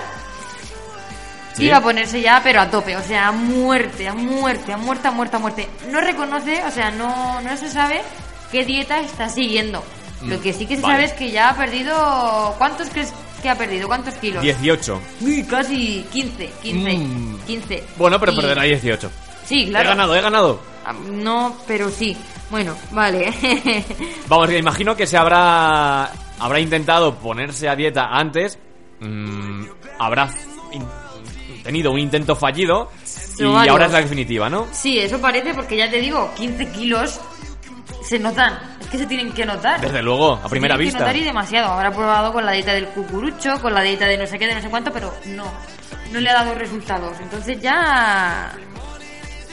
Sí. iba a ponerse ya pero a tope, o sea, a muerte, a muerte, a muerte, a muerte, a muerte. No reconoce, o sea, no, no se sabe qué dieta está siguiendo. Lo que sí que se Vale. sabe es que ya ha perdido... ¿Cuántos crees que ha perdido? ¿Cuántos kilos? 18. Uy, casi 15, 15, Mm. 15. Bueno, pero Y- perderá 18. Sí, claro. He ganado, he ganado. No, pero sí. Bueno, vale. [laughs] Vamos, que imagino que se habrá habrá intentado ponerse a dieta antes, mm, habrá in- tenido un intento fallido y varios. ahora es la definitiva, ¿no? sí, eso parece porque ya te digo, 15 kilos se notan. Es que se tienen que notar. Desde luego, a Se primera vista. que notar y demasiado. Habrá probado con la dieta del cucurucho, con la dieta de no sé qué, de no sé cuánto, pero no. No le ha dado resultados. Entonces ya...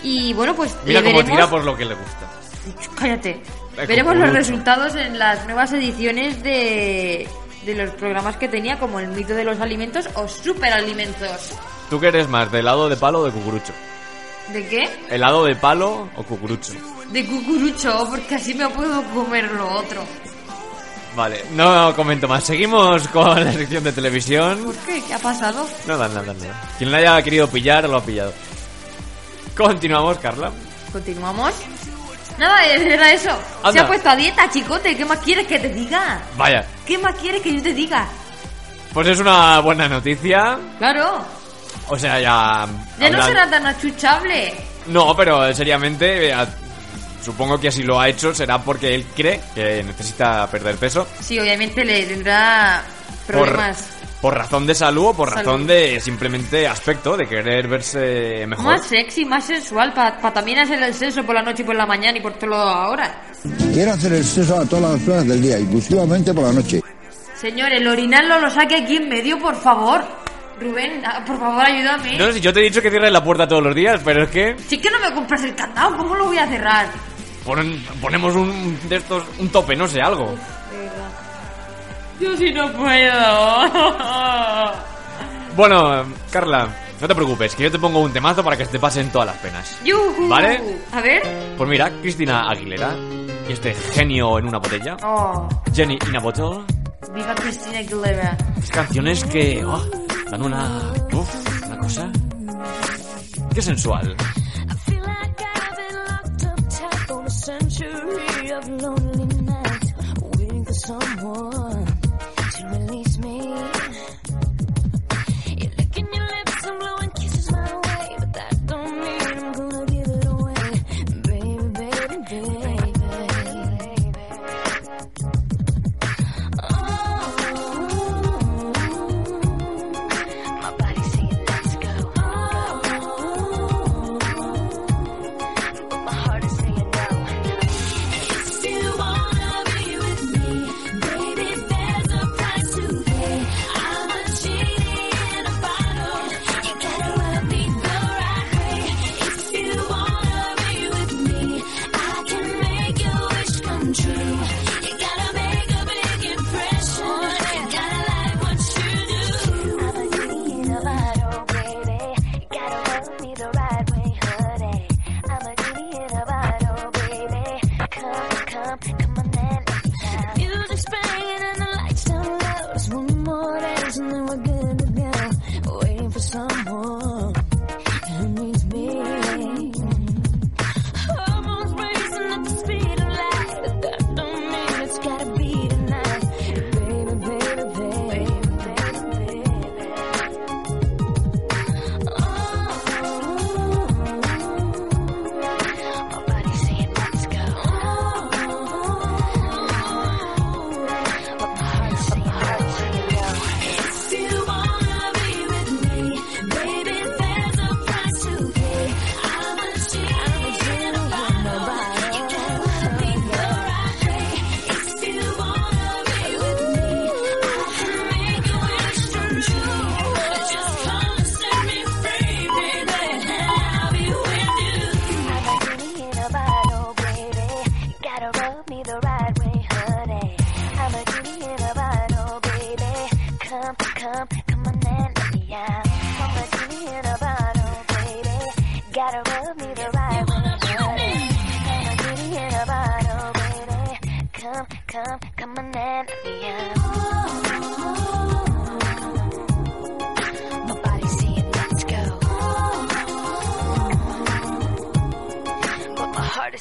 Y bueno, pues Mira cómo veremos... tira por lo que le gusta. [laughs] Cállate. Eh, Veremos los resultados en las nuevas ediciones de, de los programas que tenía, como el mito de los alimentos o superalimentos. ¿Tú qué eres más, de helado de palo o de cucurucho? ¿De qué? ¿Helado de palo o cucurucho? De cucurucho, porque así me puedo comer lo otro. Vale, no comento más. Seguimos con la sección de televisión. ¿Por qué? ¿Qué ha pasado? Nada, nada, nada. Quien la haya querido pillar, lo ha pillado. Continuamos, Carla. Continuamos. Nada, era eso. Se ha puesto a dieta, chicote. ¿Qué más quieres que te diga? Vaya, ¿Qué más quieres que yo te diga? pues es una buena noticia. Claro. O sea, ya... Ya no será tan achuchable. No, pero seriamente, eh, supongo que así lo ha hecho será porque él cree que necesita perder peso Sí, obviamente le tendrá problemas. por razón de salud o por Salud. razón de simplemente aspecto, de querer verse mejor. Más sexy, más sensual, para también hacer el sexo por la noche y por la mañana y por todo ahora. Quiere hacer el sexo a todas las horas del día, inclusivamente por la noche. Señor, el orinal lo saque aquí en medio, por favor. Rubén, ah, por favor, ayúdame. No, si yo te he dicho que cierres la puerta todos los días, pero es que Si es que no me compras el candado, ¿cómo lo voy a cerrar? ponemos un de estos, un tope, no sé, algo. Yo sí no puedo. Bueno, Carla, no te preocupes, que yo te pongo un temazo para que te pasen todas las penas. ¿Vale? A ver. Pues mira, Cristina Aguilera y este genio en una botella, Oh, Jenny in a bottle, viva Cristina Aguilera. canciones que oh, dan una, uf, una cosa, qué sensual. feel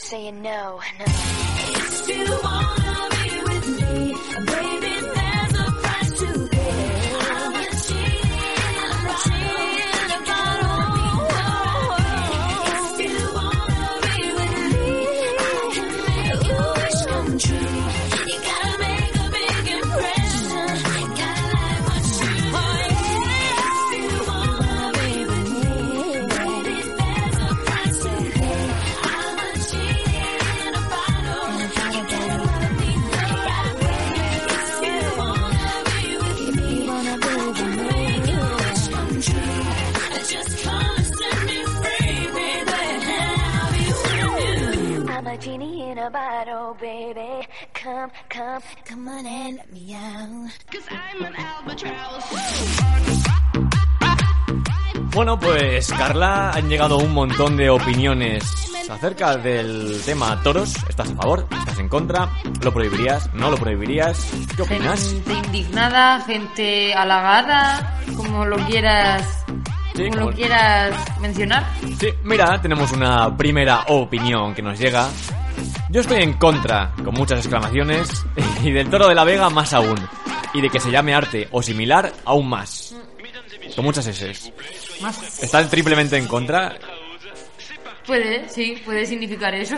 saying no, no. Baby. Come, come, come on and let me out. Cause I'm an albatross. Bueno, pues Carla, han llegado un montón de opiniones acerca del tema toros. ¿Estás a favor? ¿Estás en contra? ¿Lo prohibirías? ¿No lo prohibirías? ¿Qué opinas? Gente indignada, gente halagada, como lo quieras, Sí, como como- lo quieras mencionar. Sí, mira, tenemos una primera opinión que nos llega. Yo estoy en contra, con muchas exclamaciones, [laughs] y del toro de la Vega más aún. Y de que se llame arte o similar aún más. Con muchas S. Más ¿Están triplemente en contra? puede, sí, puede significar eso.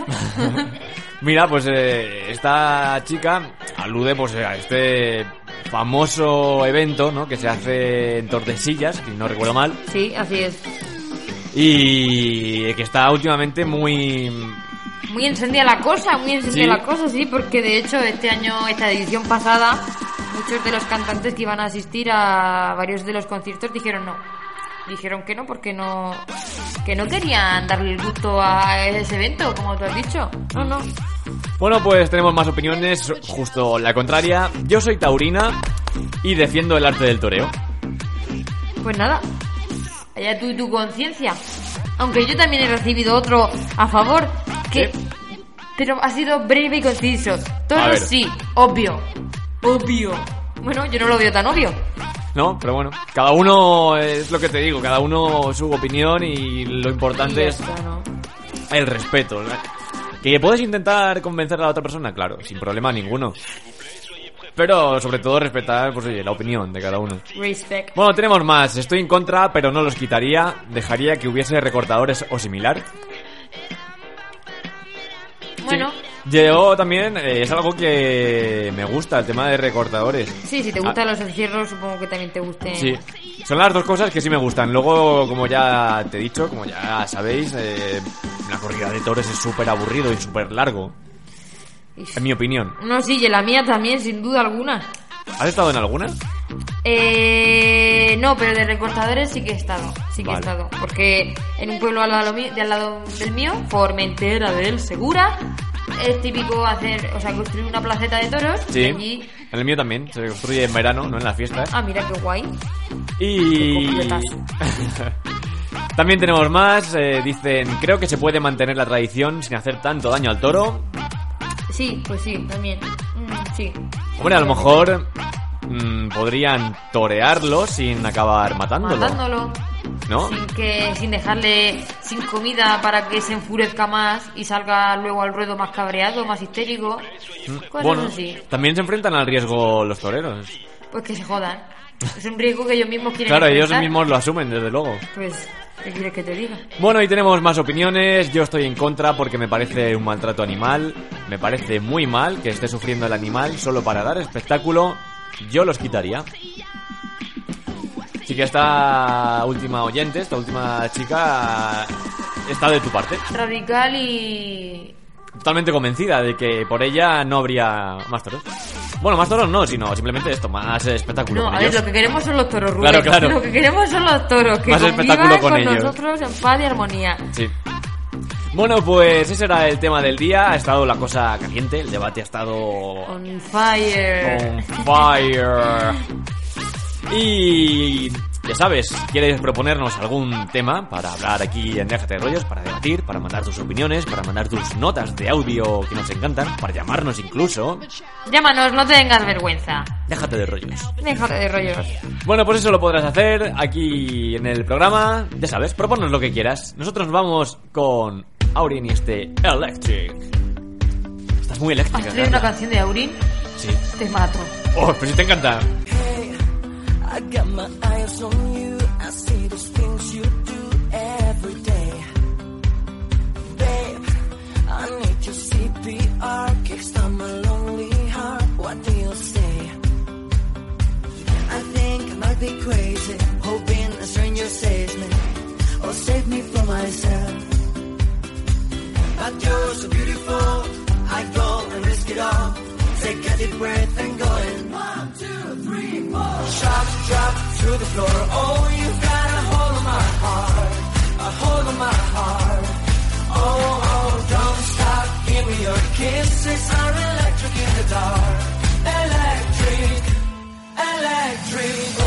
[laughs] Mira, pues eh, esta chica alude pues a este famoso evento, ¿no? Que se hace en Tordesillas, si no recuerdo mal. sí, así es. Y que está últimamente muy... Muy encendida la cosa, muy encendida Sí. la cosa, sí, porque de hecho este año, esta edición pasada, muchos de los cantantes que iban a asistir a varios de los conciertos dijeron no. Dijeron que no porque no que no querían darle el gusto a ese evento, como tú has dicho. No, no. Bueno, pues tenemos más opiniones, justo la contraria. Yo soy taurina y defiendo el arte del toreo. Pues nada. Allá tú y tu conciencia. Aunque yo también he recibido otro a favor que pero ha sido breve y conciso. A Todo ver. sí, obvio. Obvio. Bueno, yo no lo veo tan obvio. ¿No? Pero bueno, cada uno es lo que te digo, cada uno su opinión y lo importante Y es ¿no? el respeto. ¿no? Que puedes intentar convencer a la otra persona, claro, sin problema ninguno. Pero sobre todo respetar, pues oye, la opinión de cada uno. Respect. Bueno, tenemos más. Estoy en contra, pero no los quitaría. Dejaría que hubiese recortadores o similar. Bueno, Yo también, eh, es algo que me gusta, el tema de recortadores. sí, si te gustan los encierros, supongo que también te gusten. Ah. Sí, son las dos cosas que sí me gustan. Luego, como ya te he dicho, como ya sabéis, eh, la corrida de toros es súper aburrido y súper largo. En mi opinión. No, sí, y la mía también, sin duda alguna. ¿Has estado en alguna? Eh, no, pero de recortadores sí que he estado. Sí que Vale. he estado. Porque en un pueblo al lado, mío- de al lado del mío, Formentera del Segura, es típico hacer, o sea, construir una placeta de toros. Sí. Allí. En el mío también. Se construye en verano, no en las fiestas. Ah, mira qué guay. Y... [laughs] También tenemos más. eh, dicen, creo que se puede mantener la tradición sin hacer tanto daño al toro. Sí, pues sí, también. Mm, sí. Hombre, a lo mejor mm, podrían torearlo sin acabar matándolo. Matándolo. ¿No? Sin que, sin dejarle sin comida para que se enfurezca más y salga luego al ruedo más cabreado, más histérico. Cosas Bueno, así. también se enfrentan al riesgo los toreros. Pues que se jodan. Es un riesgo que ellos mismos quieren Claro, ellos mismos lo asumen, desde luego. Pues, ¿qué quieres que te diga? Bueno, y tenemos más opiniones. Yo estoy en contra porque me parece un maltrato animal. Me parece muy mal que esté sufriendo el animal solo para dar espectáculo. Yo los quitaría. Así que esta última oyente, esta última chica, está de tu parte. Radical y... Totalmente convencida de que por ella no habría más toros. Bueno, más toros no, sino simplemente esto, más espectáculo No, con a ver, ellos. lo que queremos son los toros, Rubén. Claro, claro. Lo que queremos son los toros, que Más espectáculo con con, ellos. nosotros en paz y armonía. Sí. Bueno, pues ese era el tema del día. Ha estado la cosa caliente, el debate ha estado On fire. on fire. Y Ya sabes, quieres proponernos algún tema para hablar aquí en Déjate de Rollos, para debatir, para mandar tus opiniones, para mandar tus notas de audio que nos encantan, para llamarnos incluso, Llámanos, no tengas vergüenza. déjate de rollos. Déjate de rollos. Bueno, pues eso lo podrás hacer aquí en el programa. Ya sabes, proponnos lo que quieras. Nosotros nos vamos con Aurin y este Electric. Estás muy ¿Has eléctrica. traído una canción de Aurin? Sí. Te mato. Oh, pero si te encanta. I got my eyes on you. I see those things you do every day. Babe, I need your CPR. Kickstart my lonely heart. What do you say? I think I might be crazy. Hoping a stranger saves me. Or save me from myself. But you're so beautiful. I go and risk it all. Take a deep breath and Shock, drop to the floor. Oh, you've got a hold on my heart. A hold on my heart. Oh, oh, don't stop. Give me your kisses are electric in the dark. Electric, electric.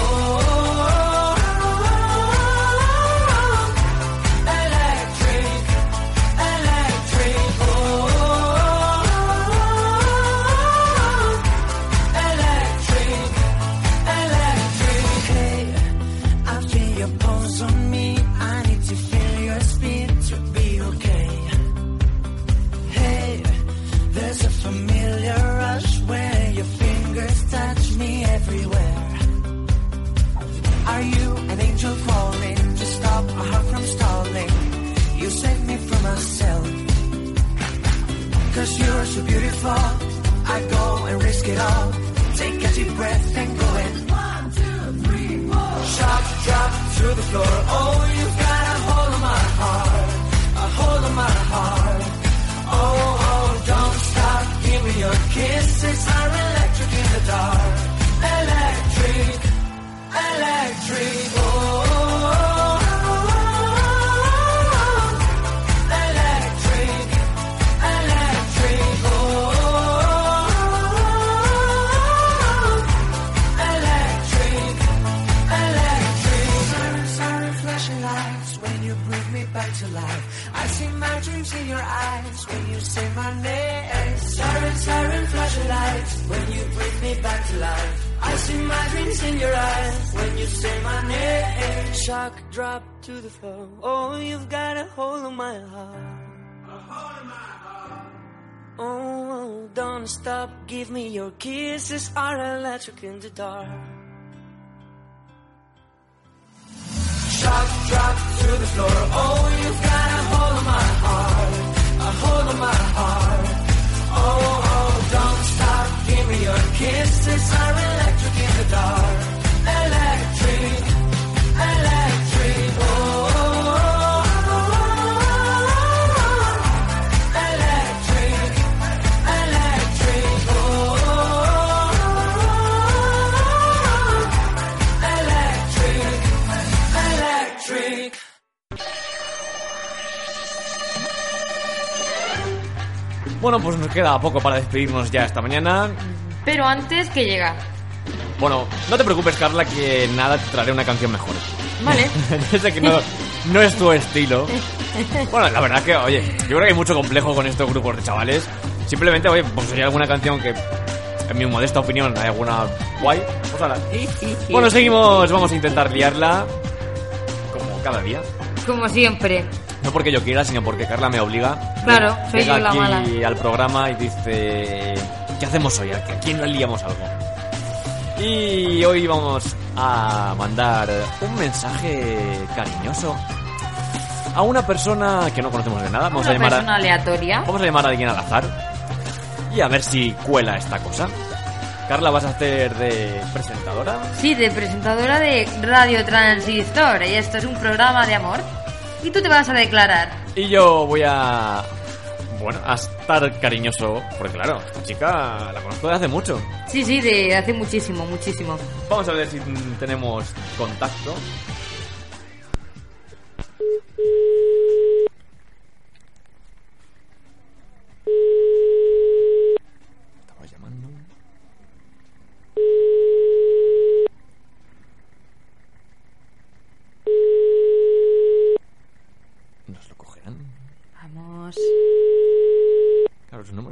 Kisses are electric in the dark. Bueno, pues nos queda poco para despedirnos ya esta mañana. Pero antes que llega. Bueno, no te preocupes, Carla, que nada te traeré una canción mejor. Vale. [laughs] Sé que no, no es tu estilo. [laughs] Bueno, la verdad que, oye, yo creo que hay mucho complejo con estos grupos de chavales. Simplemente, oye, pues alguna canción que, en mi modesta opinión, hay alguna guay, pues ahora. Bueno, seguimos, vamos a intentar liarla como cada día. Como siempre. No porque yo quiera, sino porque Carla me obliga. Claro, soy Llega yo la aquí mala. al programa y dice... ¿Qué hacemos hoy? ¿A quién le liamos algo? Y hoy vamos a mandar un mensaje cariñoso a una persona que no conocemos de nada. Vamos Una a llamar persona a, aleatoria. vamos a llamar a alguien al azar y a ver si cuela esta cosa. Carla, ¿vas a hacer de presentadora? Sí, de presentadora de Radio Transistor. Y esto es un programa de amor. Y tú te vas a declarar. Y yo voy a... Bueno, a estar cariñoso, porque claro, esta chica la conozco de hace mucho. Sí, sí, de hace muchísimo, muchísimo. Vamos a ver si tenemos contacto. Estaba llamando.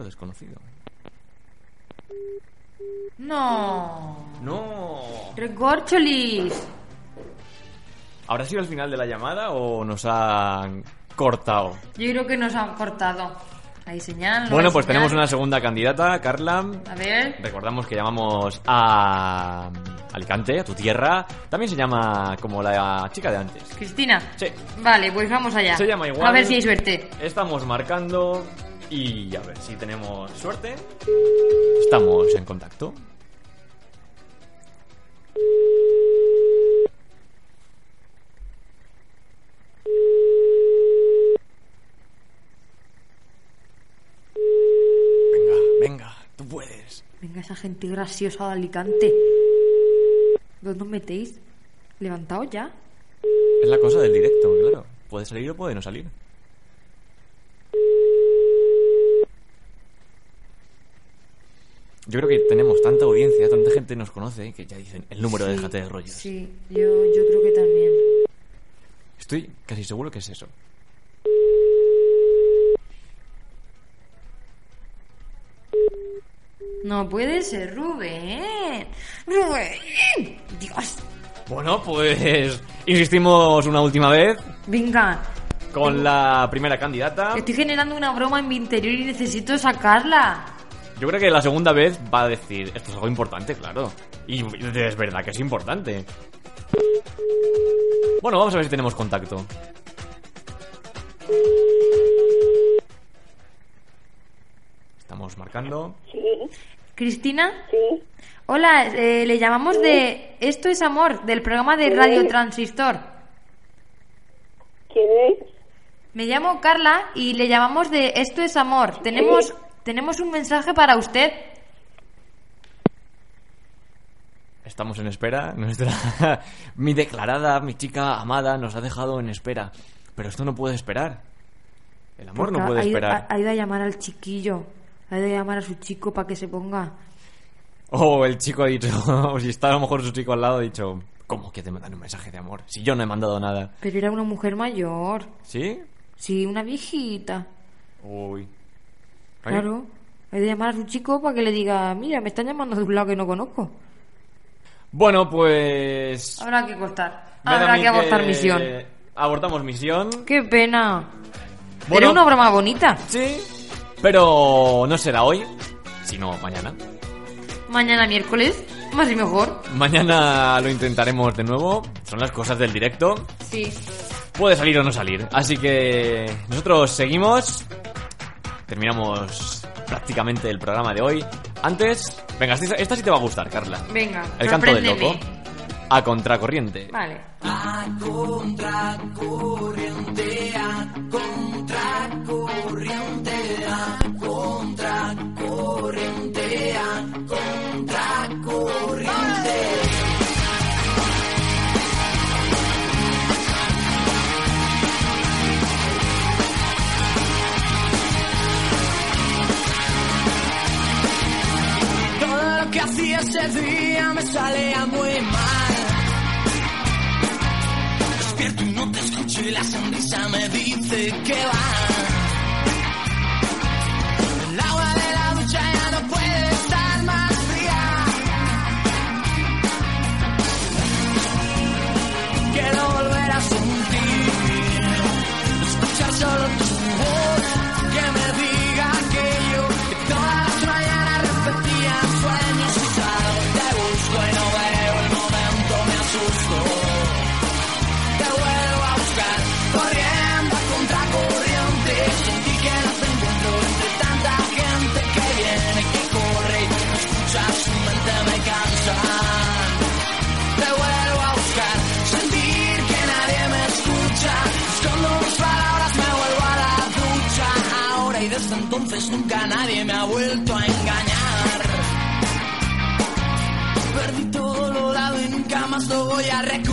desconocido. No. No. Recorcholis. ¿Habrá sido el final de la llamada o nos han cortado? Yo creo que nos han cortado. Hay señal. no bueno, hay pues señal. tenemos una segunda candidata, Carla. A ver. Recordamos que llamamos a Alicante, a tu tierra. También se llama como la chica de antes. Cristina. Sí. Vale, pues vamos allá. Se llama igual. A ver si hay suerte. Estamos marcando y a ver si tenemos suerte. Estamos en contacto. Gente graciosa de Alicante. ¿Dónde os metéis? ¿Levantaos ya? Es la cosa del directo, claro. Puede salir o puede no salir. Yo creo que tenemos tanta audiencia, tanta gente nos conoce que ya dicen el número de Déjate de rollos. Sí, yo, yo creo que también. Estoy casi seguro que es eso. No puede ser, Rubén. Rubén. Dios. Bueno, pues insistimos una última vez Venga, con la primera candidata. estoy generando una broma en mi interior y necesito sacarla. Yo creo que la segunda vez va a decir, esto es algo importante, claro. Y es verdad que es importante. Bueno, vamos a ver si tenemos contacto. Estamos marcando. ¿Cristina? Sí. Hola, eh, le llamamos de Esto es Amor, del programa de Radio Transistor. ¿Quién es? Me llamo Carla y le llamamos de Esto es Amor. Tenemos, tenemos un mensaje para usted. Estamos en espera. Nuestra. [laughs] mi declarada, mi chica amada, nos ha dejado en espera. Pero esto no puede esperar. El amor Porque no puede ha ido- esperar. Ha, ha ido a llamar al chiquillo. Ha a llamar a su chico para que se ponga. O el chico ha dicho, o [laughs] si está a lo mejor su chico al lado, ha dicho, ¿cómo que te mandan un mensaje de amor? Si yo no he mandado nada. Pero era una mujer mayor. ¿Sí? Sí, una viejita. Uy. Claro. Ha ido a llamar a su chico para que le diga, mira, me están llamando de un lado que no conozco. Bueno, pues. Habrá que cortar. Habrá que abortar misión. Abortamos misión. Qué pena. Bueno. Era una broma bonita. Sí. Pero no será hoy, sino mañana. Mañana miércoles, más y mejor. Mañana lo intentaremos de nuevo. Son las cosas del directo. Sí. Puede salir o no salir. Así que nosotros seguimos. Terminamos prácticamente el programa de hoy. Antes, venga, esta, esta sí te va a gustar, Carla. Venga, El canto del loco. A contracorriente. Vale. A contracorriente, a contracorriente, que hacía ese día me salía muy mal. Despierto y no te escucho y la sonrisa me dice que va. Entonces nunca nadie me ha vuelto a engañar. Perdí todo lo dado y nunca más lo voy a recuperar.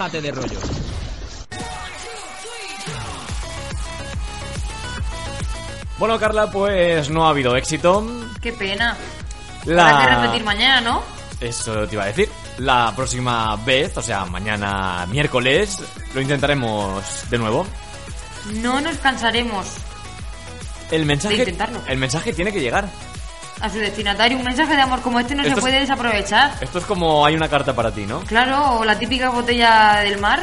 Déjate de rollos. Bueno, Carla, pues no ha habido éxito. Qué pena. La- Habrá que repetir mañana, ¿no? Eso te iba a decir. La próxima vez, o sea, mañana miércoles, lo intentaremos de nuevo. No nos cansaremos El de mensaje, intentarlo. el mensaje tiene que llegar. A su destinatario, un mensaje de amor como este no Esto se es- puede desaprovechar. Esto es como hay una carta para ti, ¿no? Claro, o la típica botella del mar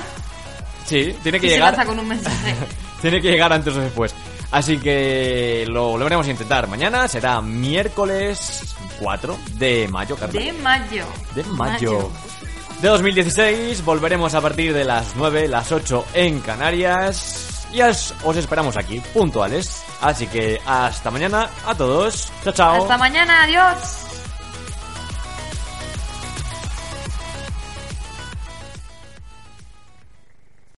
Sí, tiene que que se llegar. lanza con un mensaje. [laughs] Tiene que llegar antes o después. Así que lo volveremos a intentar. Mañana será miércoles 4 de mayo, Carla. de mayo. De mayo. De 2016 volveremos a partir de las 9, las 8 en Canarias. Y os, os esperamos aquí, puntuales. Así que hasta mañana a todos. Chao, chao. Hasta mañana, adiós.